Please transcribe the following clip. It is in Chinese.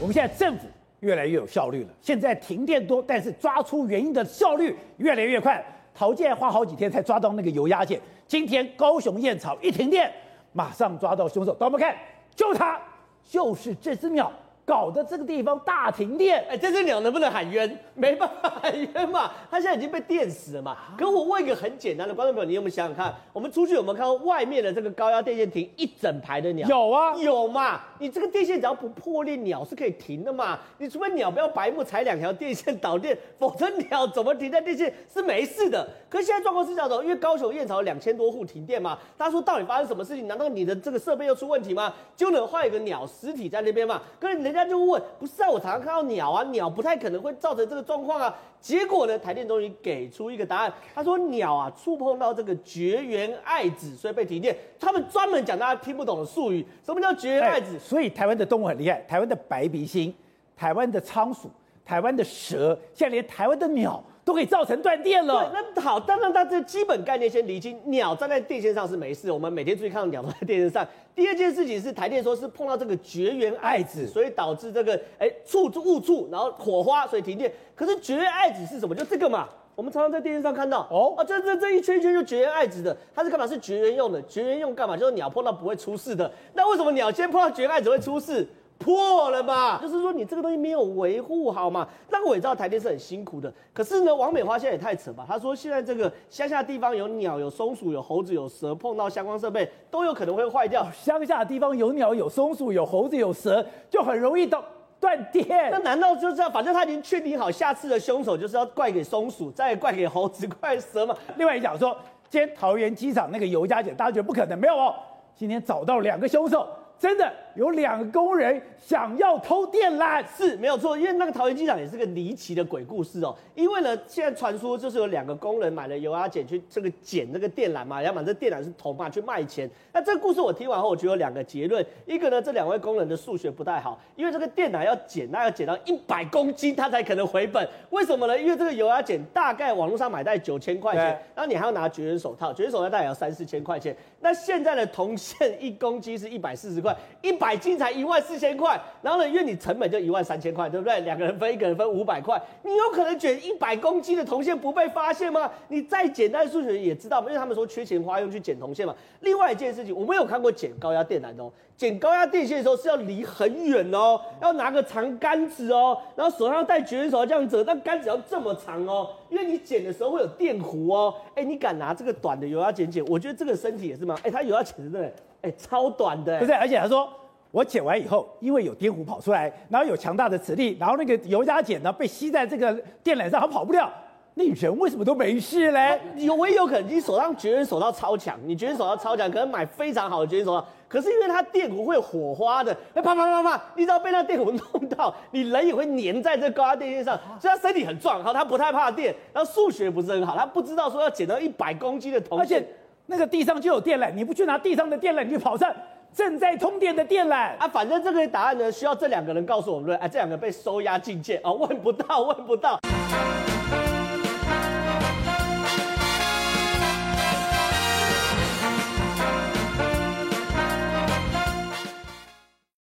我们现在政府越来越有效率了。现在停电多，但是抓出原因的效率越来越快。陶建花好几天才抓到那个油压件，今天高雄燕巢一停电，马上抓到凶手。我们看，就他，就是这只鸟。搞得这个地方大停电，哎，这只鸟能不能喊冤？没办法喊冤嘛，它现在已经被电死了嘛。可我问一个很简单的观众朋友，你有没有想想看，我们出去有没有看到外面的这个高压电线停一整排的鸟？有啊，有嘛。你这个电线只要不破裂，鸟是可以停的嘛。你除非鸟不要白目踩两条电线导电，否则鸟怎么停在电线是没事的。可是现在状况是这样的，因为高雄燕巢两千多户停电嘛，他说到底发生什么事情？难道你的这个设备又出问题吗？就能换一个鸟尸体在那边嘛？可是人。人家就问，不是啊，我常常看到鸟啊，鸟不太可能会造成这个状况啊。结果呢，台电终于给出一个答案，他说鸟啊触碰到这个绝缘爱子，所以被停电。他们专门讲大家听不懂的术语，什么叫绝缘爱子？所以台湾的动物很厉害，台湾的白鼻心，台湾的仓鼠，台湾的蛇，现在连台湾的鸟。都可以造成断电了。对，那好，当然它这基本概念先厘清。鸟站在电线上是没事，我们每天注意看到鸟都在电线上。第二件事情是台电说是碰到这个绝缘爱子，所以导致这个哎触误触，然后火花，所以停电。可是绝缘爱子是什么？就这个嘛，我们常常在电视上看到。哦啊，这这这一圈一圈就绝缘爱子的，它是干嘛？是绝缘用的。绝缘用干嘛？就是鸟碰到不会出事的。那为什么鸟先碰到绝缘爱子会出事？破了吧，就是说你这个东西没有维护好嘛。那个我也知道台电是很辛苦的，可是呢，王美花现在也太扯吧。她说现在这个乡下地方有鸟、有松鼠、有猴子、有蛇，碰到相关设备都有可能会坏掉。乡下地方有鸟、有松鼠、有猴子、有蛇，就很容易到断电。那难道就是这样？反正他已经确定好，下次的凶手就是要怪给松鼠，再怪给猴子、怪蛇嘛。另外一讲说，今天桃园机场那个尤家姐，大家觉得不可能，没有哦。今天找到两个凶手。真的有两个工人想要偷电缆，是没有错，因为那个桃园机场也是个离奇的鬼故事哦。因为呢，现在传说就是有两个工人买了油压剪去这个剪那个电缆嘛，然后把这电缆是铜嘛去卖钱。那这个故事我听完后，我觉得有两个结论：一个呢，这两位工人的数学不太好，因为这个电缆要剪，那要剪到一百公斤，他才可能回本。为什么呢？因为这个油压剪大概网络上买大概九千块钱，然后你还要拿绝缘手套，绝缘手套大概也要三四千块钱。那现在的铜线一公斤是一百四十块，一百百斤才一万四千块。然后呢，因为你成本就一万三千块，对不对？两个人分，一个人分五百块，你有可能卷一百公斤的铜线不被发现吗？你再简单数学也知道，因为他们说缺钱花用去剪铜线嘛。另外一件事情，我没有看过剪高压电缆哦，剪高压电线的时候是要离很远哦，要拿个长杆子哦，然后手上戴绝缘手套这样子，那杆子要这么长哦，因为你剪的时候会有电弧哦。哎，你敢拿这个短的油压剪剪？我觉得这个身体也是。哎，他有要剪的，哎，超短的，不是？而且他说，我剪完以后，因为有电弧跑出来，然后有强大的磁力，然后那个油压剪呢被吸在这个电缆上，它跑不掉。那人为什么都没事嘞？有，我也有可能，你手上绝缘手套超强，你绝缘手套超强，可能买非常好的绝缘手套，可是因为它电弧会有火花的，哎，啪啪啪啪，你知道被那电弧弄到，你人也会粘在这高压电线上，所以他身体很壮，好，他不太怕电，然后数学不是很好，他不知道说要剪到一百公斤的铜线。那个地上就有电缆，你不去拿地上的电缆，你去跑上正在通电的电缆啊！反正这个答案呢，需要这两个人告诉我们，对，哎，这两个被收押进监啊，问不到，问不到。